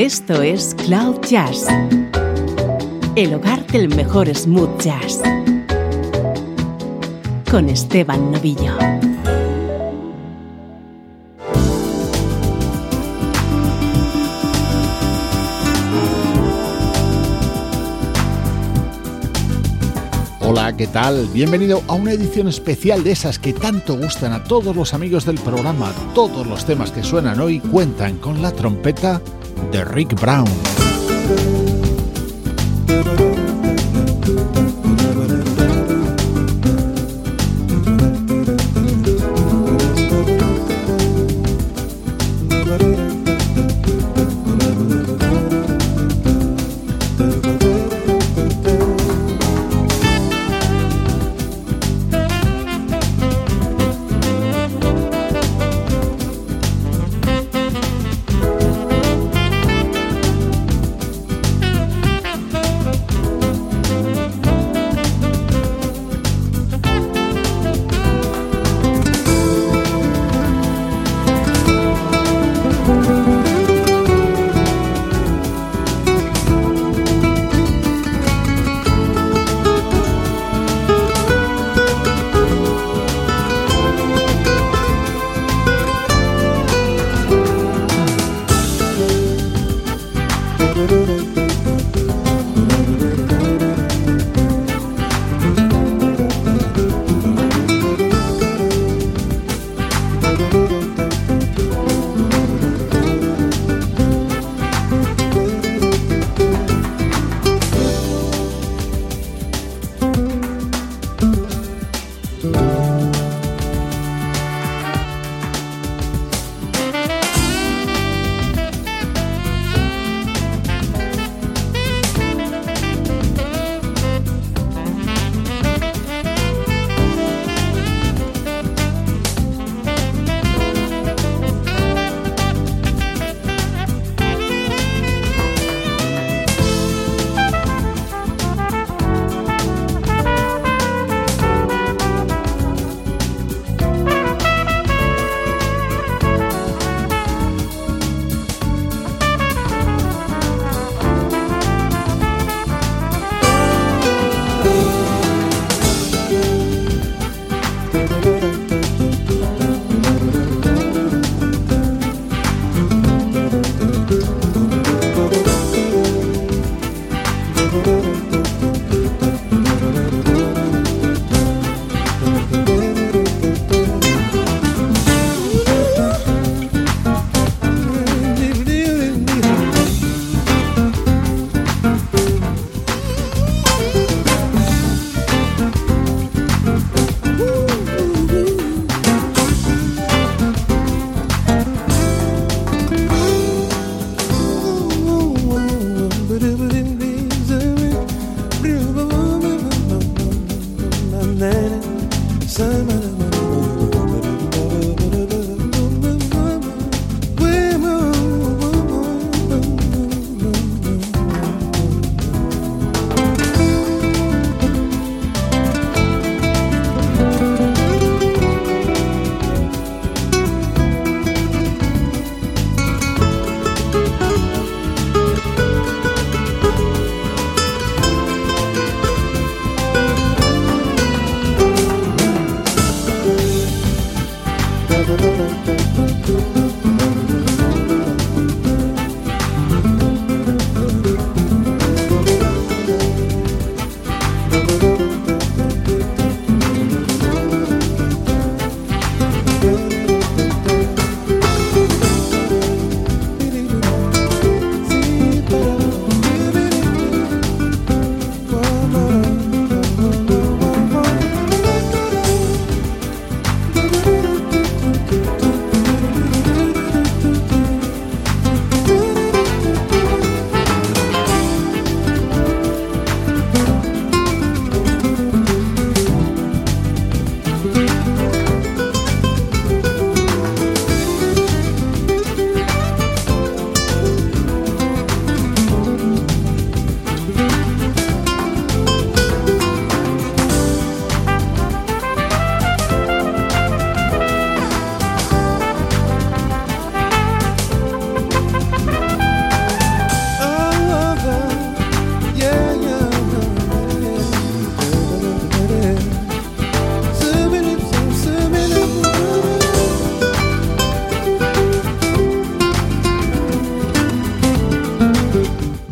Esto es Cloud Jazz, el hogar del mejor smooth jazz, con Esteban Novillo. Hola, ¿qué tal? Bienvenido a una edición especial de esas que tanto gustan a todos los amigos del programa. Todos los temas que suenan hoy cuentan con la trompeta de Rick Brown.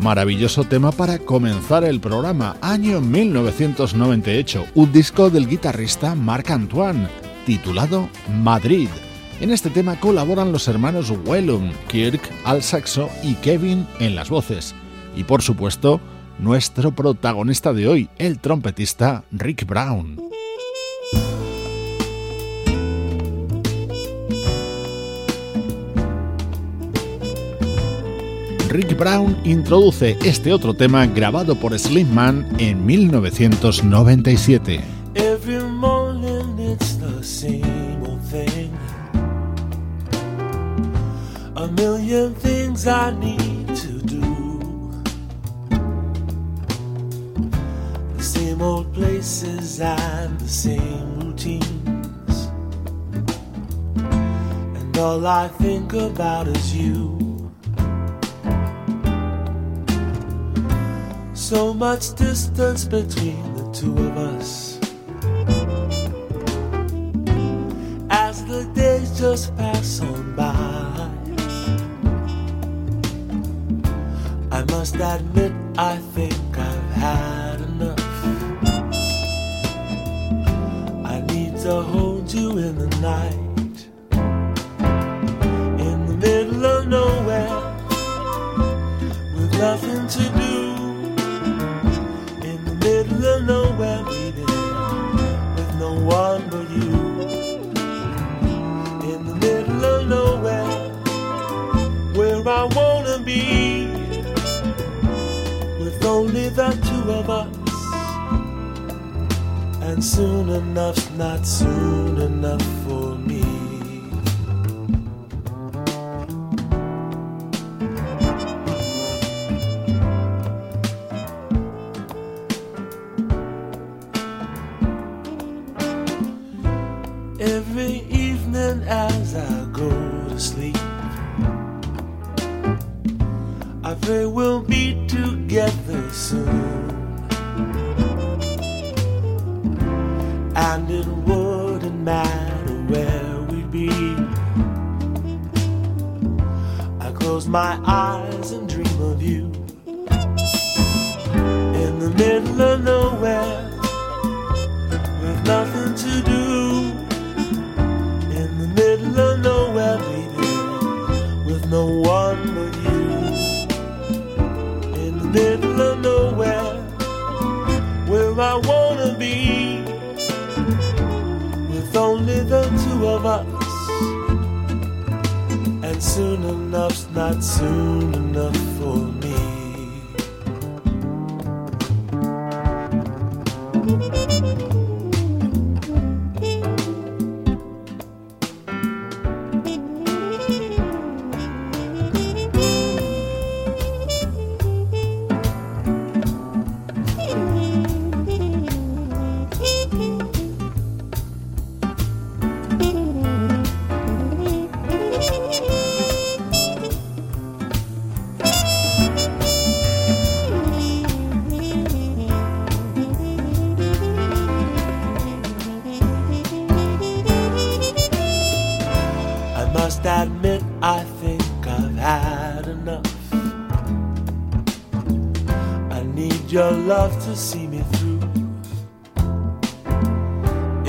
maravilloso tema para comenzar el programa, año 1998, un disco del guitarrista Marc Antoine, titulado Madrid. En este tema colaboran los hermanos Wellum, Kirk al saxo y Kevin en las voces. Y por supuesto, nuestro protagonista de hoy, el trompetista Rick Brown. Rick Brown introduce este otro tema grabado por Slimman en 1997. A million things I need to do. The same old places and the same routines. And all I think about is you. so much distance between the two of us. As the days just pass on by, I must admit, I think I've had enough. I need to hold you in the night, in the middle of nowhere, with nothing to of us. And soon enough's not soon enough for me. admit I think I've had enough. I need your love to see me through.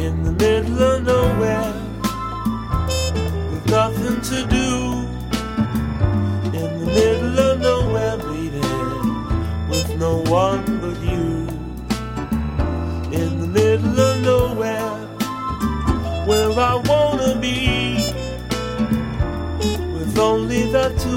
In the middle of nowhere, with nothing to do. In the middle of nowhere, bleeding, with no one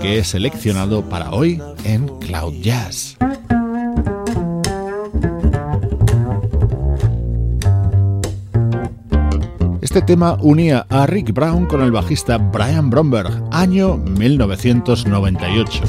que he seleccionado para hoy en Cloud Jazz. Este tema unía a Rick Brown con el bajista Brian Bromberg, año 1998.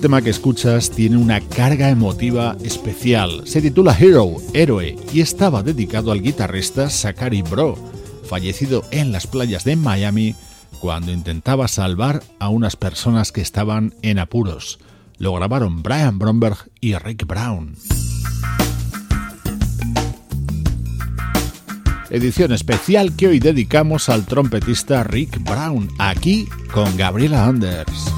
tema que escuchas tiene una carga emotiva especial. Se titula Hero, Héroe, y estaba dedicado al guitarrista Sakari Bro, fallecido en las playas de Miami cuando intentaba salvar a unas personas que estaban en apuros. Lo grabaron Brian Bromberg y Rick Brown. Edición especial que hoy dedicamos al trompetista Rick Brown, aquí con Gabriela Anders.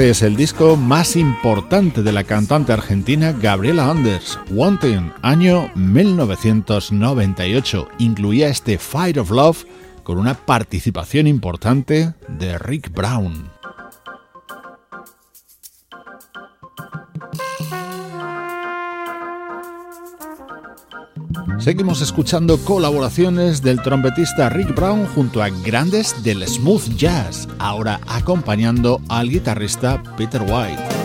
Este es el disco más importante de la cantante argentina Gabriela Anders, Wanting, año 1998. Incluía este Fight of Love con una participación importante de Rick Brown. Seguimos escuchando colaboraciones del trompetista Rick Brown junto a grandes del smooth jazz, ahora acompañando al guitarrista Peter White.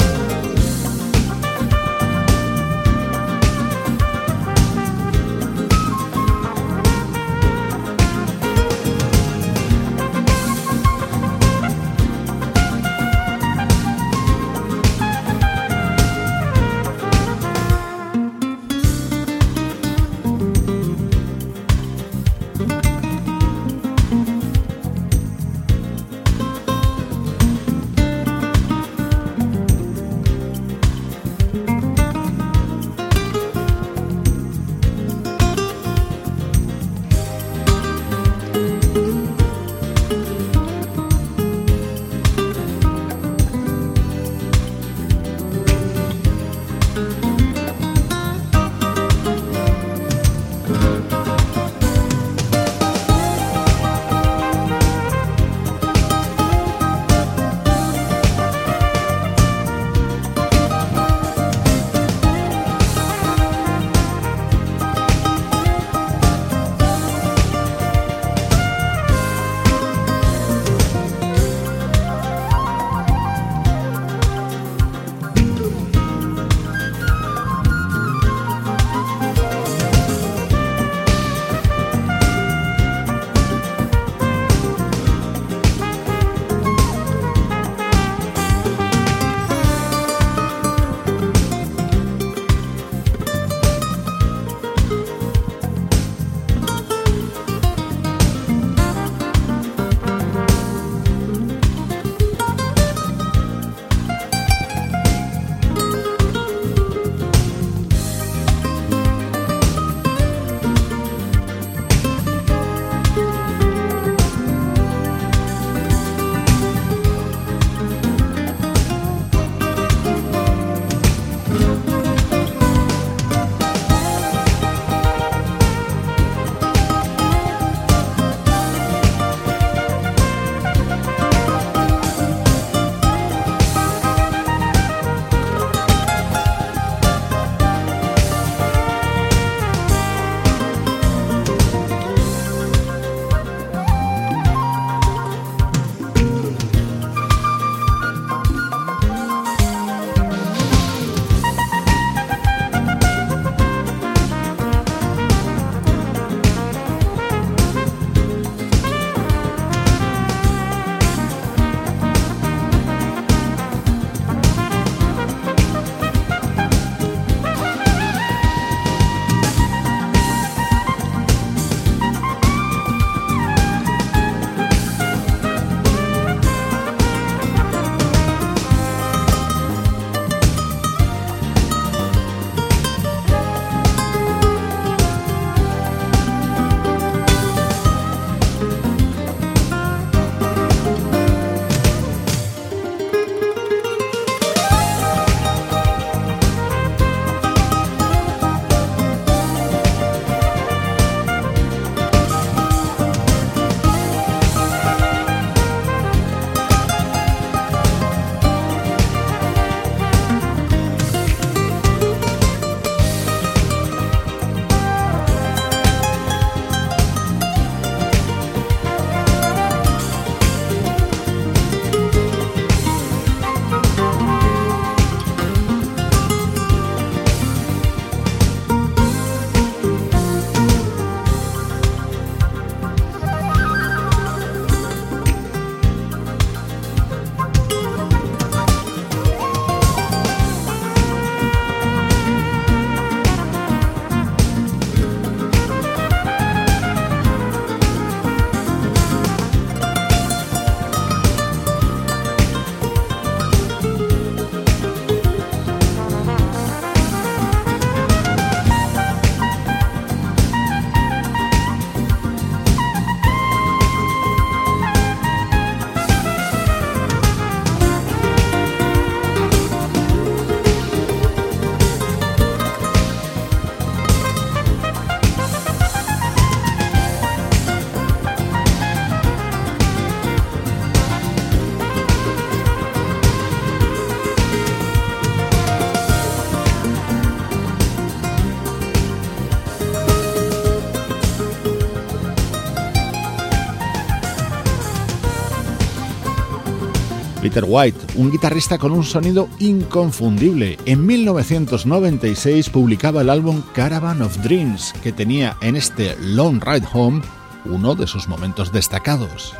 White, un guitarrista con un sonido inconfundible. En 1996 publicaba el álbum Caravan of Dreams, que tenía en este Long Ride Home uno de sus momentos destacados.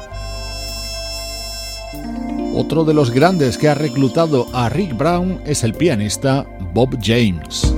Otro de los grandes que ha reclutado a Rick Brown es el pianista Bob James.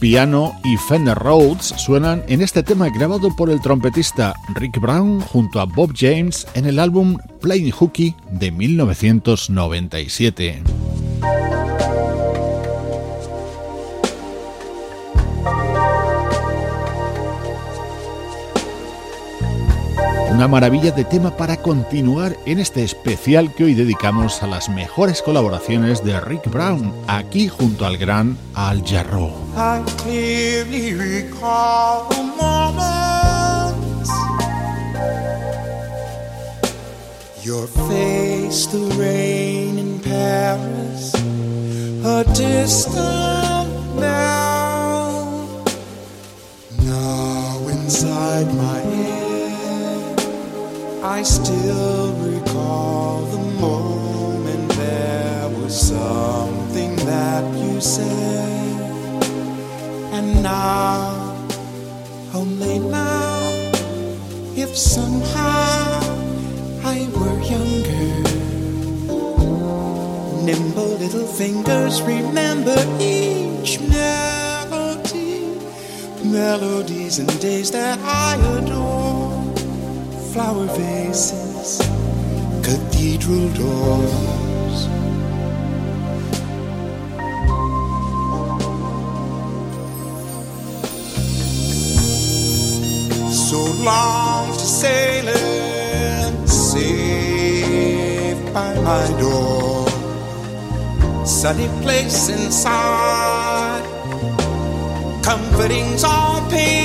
piano y Fender Rhodes suenan en este tema grabado por el trompetista Rick Brown junto a Bob James en el álbum Playing Hooky de 1997. Una maravilla de tema para continuar en este especial que hoy dedicamos a las mejores colaboraciones de Rick Brown, aquí junto al gran Al Jarro. I still recall the moment there was something that you said, and now, only now, if somehow I were younger, nimble little fingers remember each melody, melodies and days that I adore flower vases, cathedral doors. So long to sailing, safe by my door. Sunny place inside, comforting's all pain.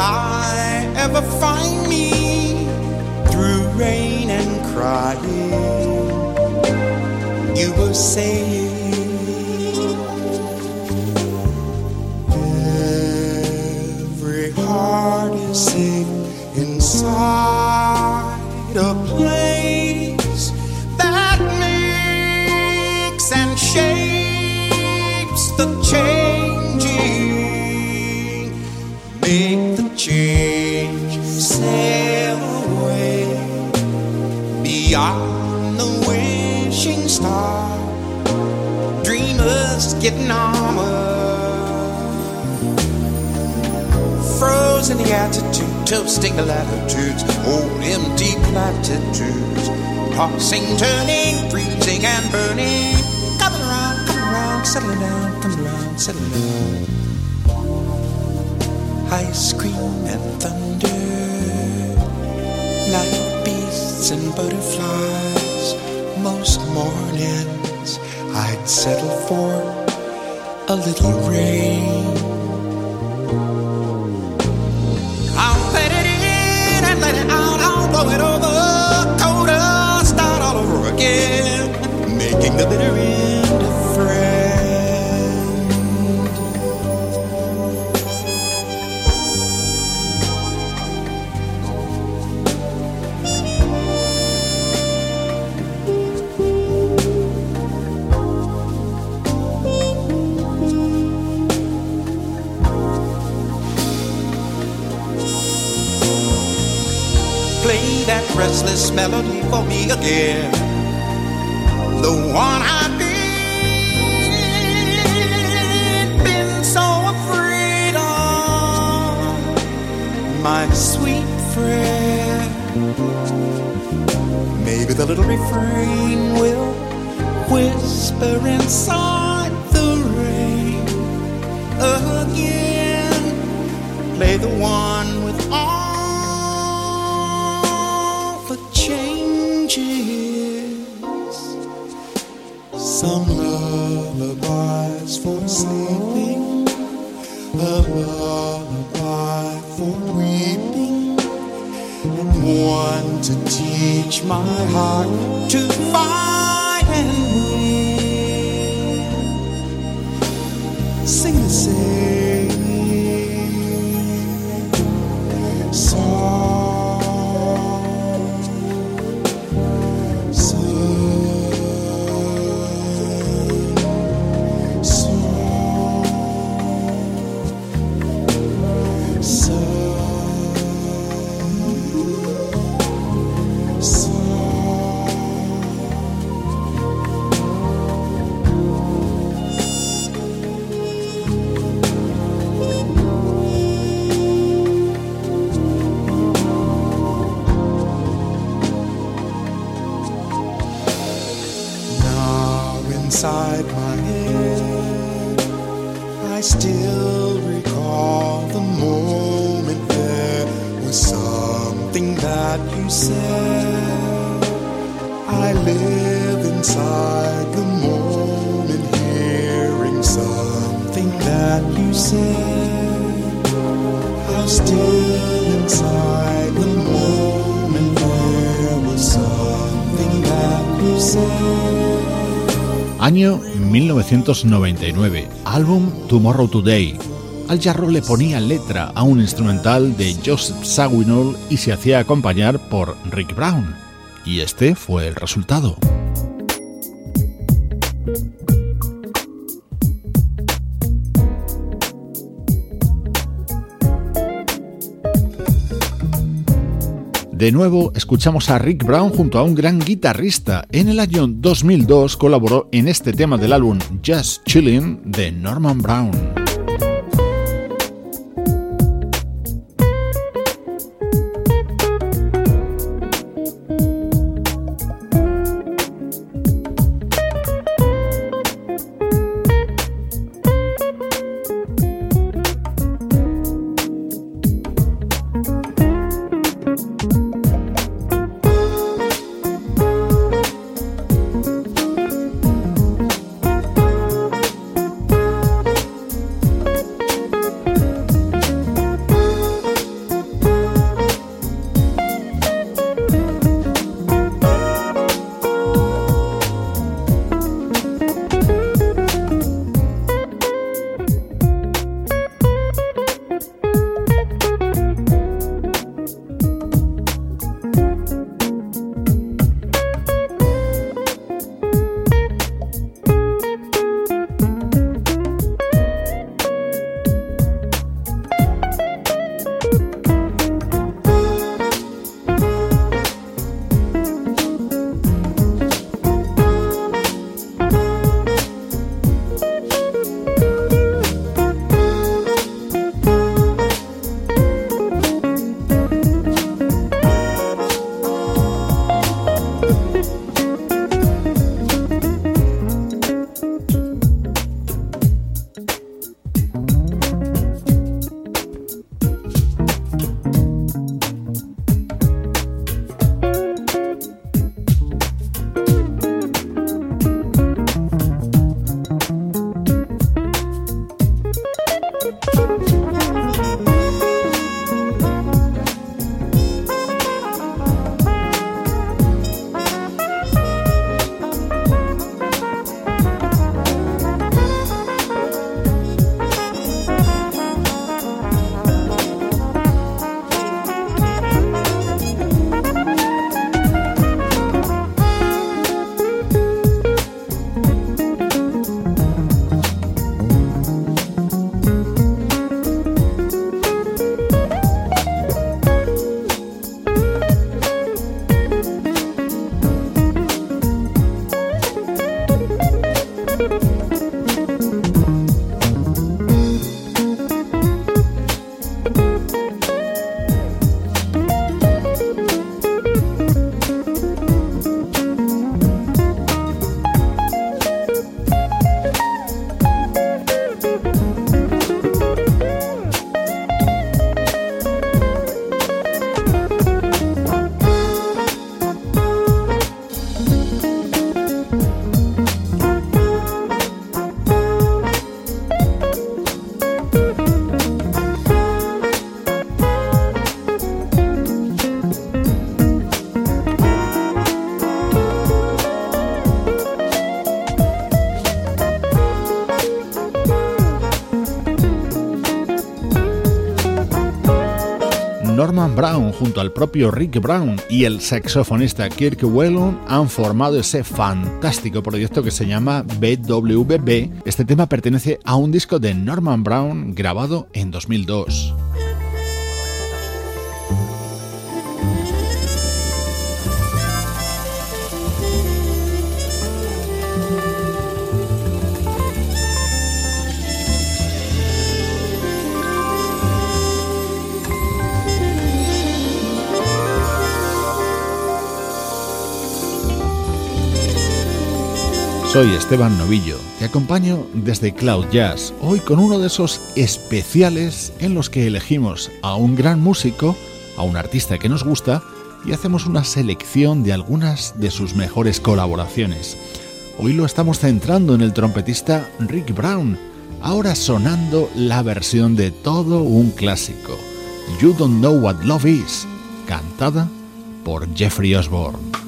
I ever find me through rain and crying? You will saying. Every heart is sick inside a attitude, toasting latitudes, old empty platitudes, tossing, turning, freezing, and burning. Coming around, coming around, settling down, coming around, settling down. Ice cream and thunder, night beasts and butterflies. Most mornings I'd settle for a little rain. the bitter end Play that restless melody for me again the one I did. Been so afraid of my sweet friend. Maybe the little refrain will whisper inside the rain again. Play the one. lullabies for sleeping, a lullaby for weeping, and one to teach my heart to find and breathe. inside my head. I still recall the moment there was something that you said. I live inside the moment, hearing something that you said. I'm still inside the moment, there was something that you said. Año 1999, álbum Tomorrow Today. Al Jarro le ponía letra a un instrumental de Joseph Sawinol y se hacía acompañar por Rick Brown. Y este fue el resultado. De nuevo, escuchamos a Rick Brown junto a un gran guitarrista. En el año 2002 colaboró en este tema del álbum Just Chillin' de Norman Brown. al propio Rick Brown y el saxofonista Kirk Whelan han formado ese fantástico proyecto que se llama BWB. Este tema pertenece a un disco de Norman Brown grabado en 2002. Soy Esteban Novillo, te acompaño desde Cloud Jazz, hoy con uno de esos especiales en los que elegimos a un gran músico, a un artista que nos gusta y hacemos una selección de algunas de sus mejores colaboraciones. Hoy lo estamos centrando en el trompetista Rick Brown, ahora sonando la versión de todo un clásico, You Don't Know What Love Is, cantada por Jeffrey Osborne.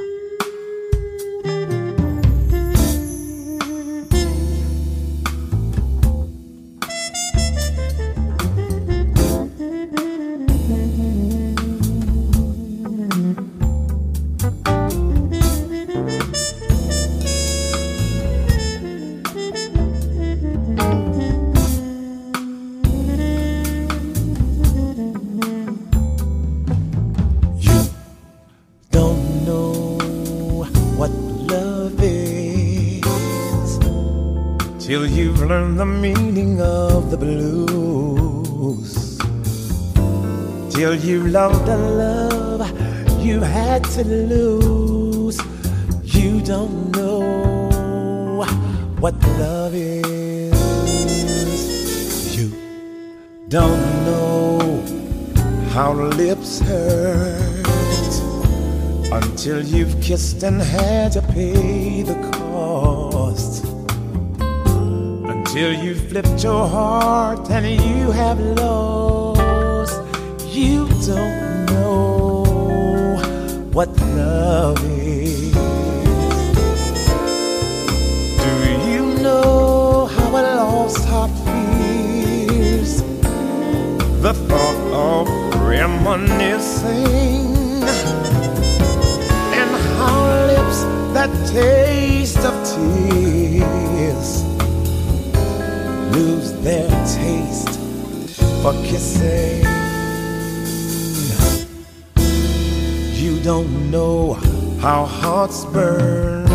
the meaning of the blues. Till you loved the love you had to lose. You don't know what love is. You don't know how lips hurt until you've kissed and had to pay the cost till you flipped your heart and you have lost. You don't know what love is. Do you know how a lost heart feels? The thought of reminiscing and how lips that taste of tears lose their taste for kissing. You don't know how hearts burn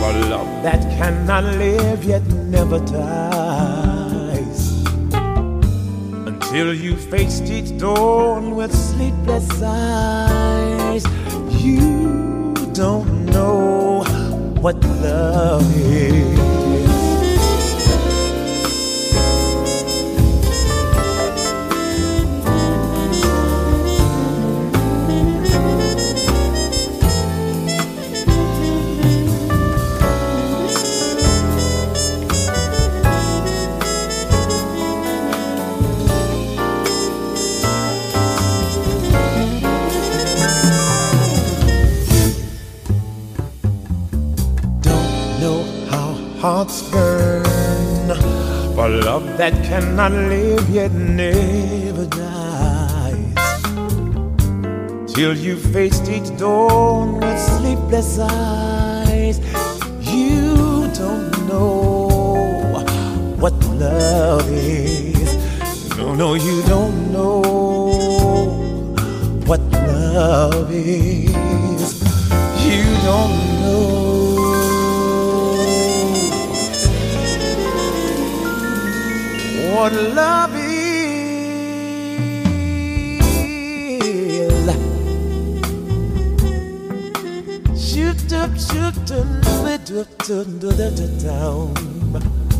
for love that cannot live yet never dies. Until you faced each dawn with sleepless eyes, you don't know what love is. Love that cannot live yet never dies. Till you faced each dawn with sleepless eyes. You don't know what love is. No, no, you don't know what love is. what love is. Shoot up, shoot up, shoot up, shoot up, shoot up, shoot up,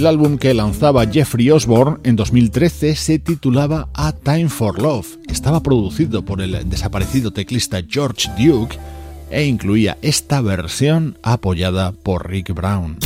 El álbum que lanzaba Jeffrey Osborne en 2013 se titulaba A Time for Love. Estaba producido por el desaparecido teclista George Duke e incluía esta versión apoyada por Rick Brown.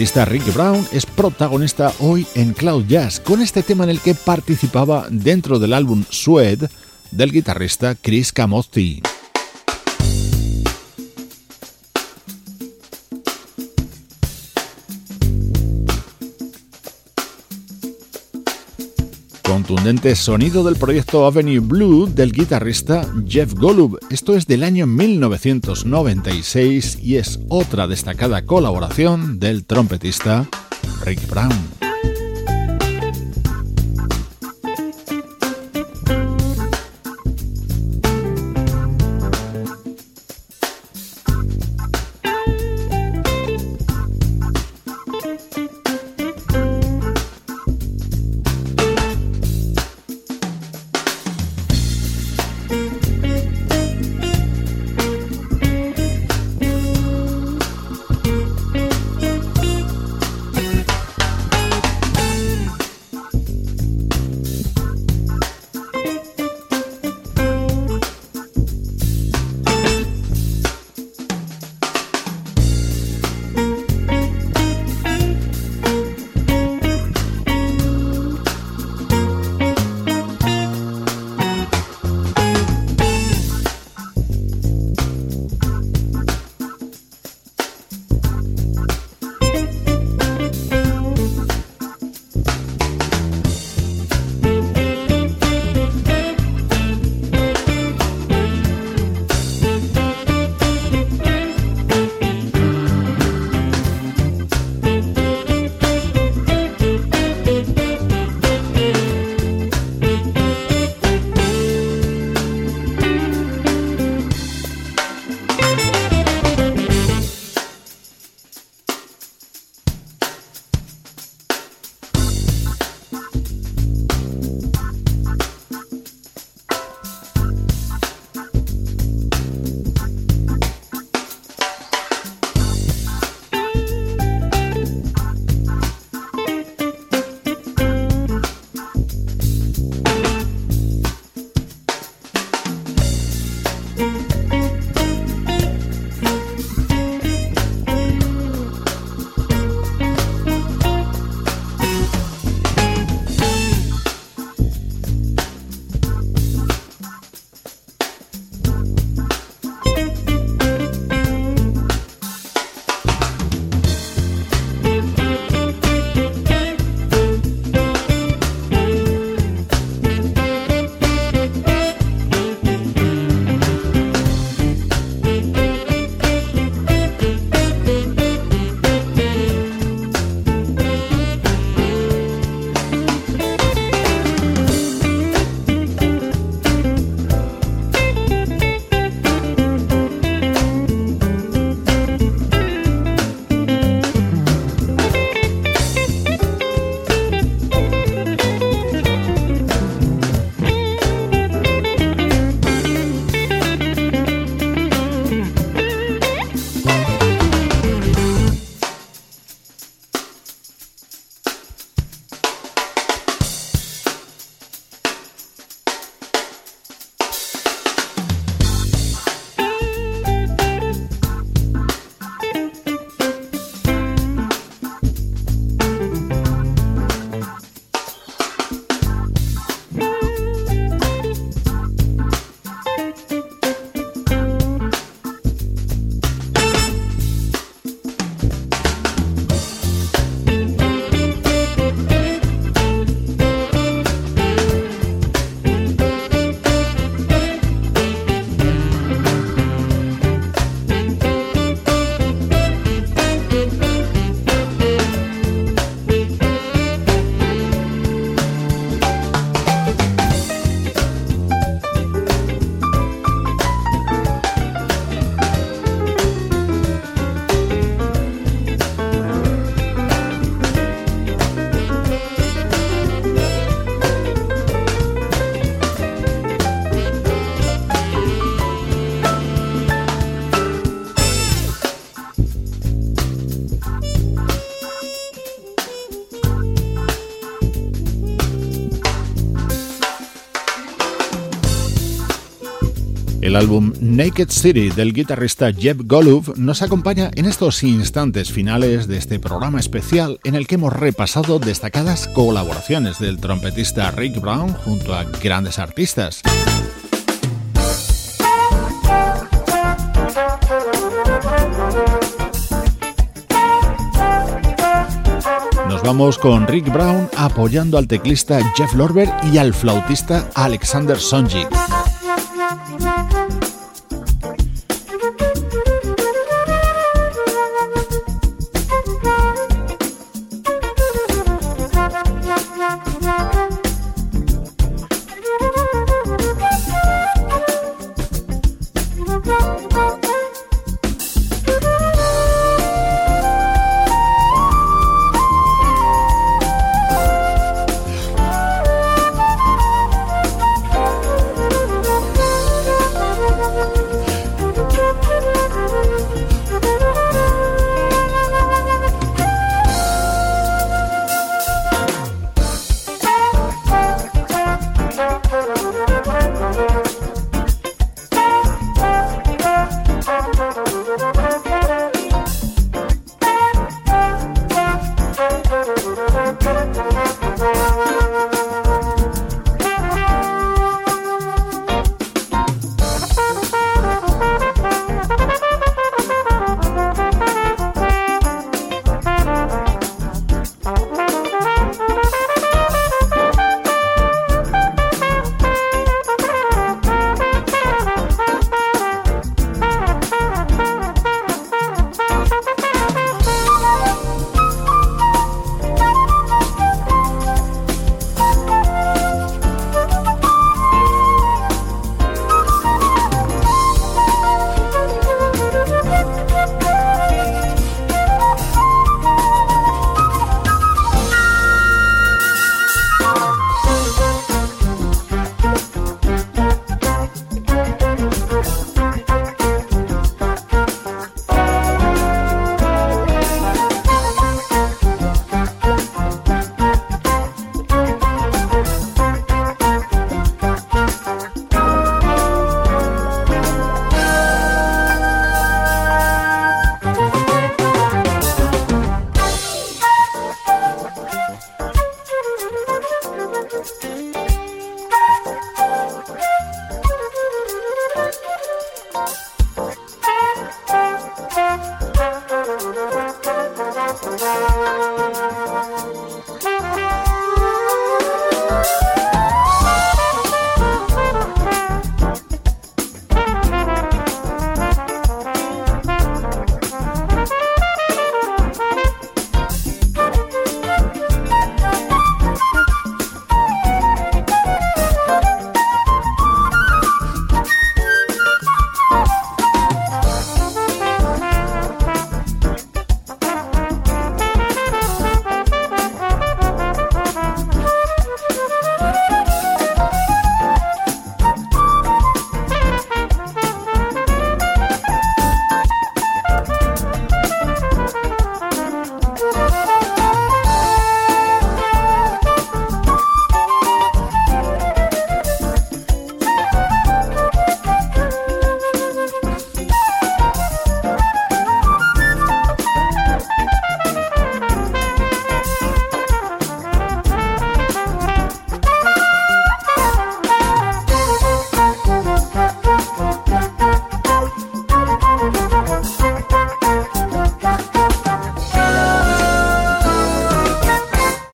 guitarrista Rick Brown es protagonista hoy en Cloud Jazz con este tema en el que participaba dentro del álbum Sweat del guitarrista Chris Camozzi. contundente sonido del proyecto Avenue Blue del guitarrista Jeff Golub. Esto es del año 1996 y es otra destacada colaboración del trompetista Rick Brown. El álbum Naked City del guitarrista Jeff Golub nos acompaña en estos instantes finales de este programa especial en el que hemos repasado destacadas colaboraciones del trompetista Rick Brown junto a grandes artistas. Nos vamos con Rick Brown apoyando al teclista Jeff Lorber y al flautista Alexander Sonjic.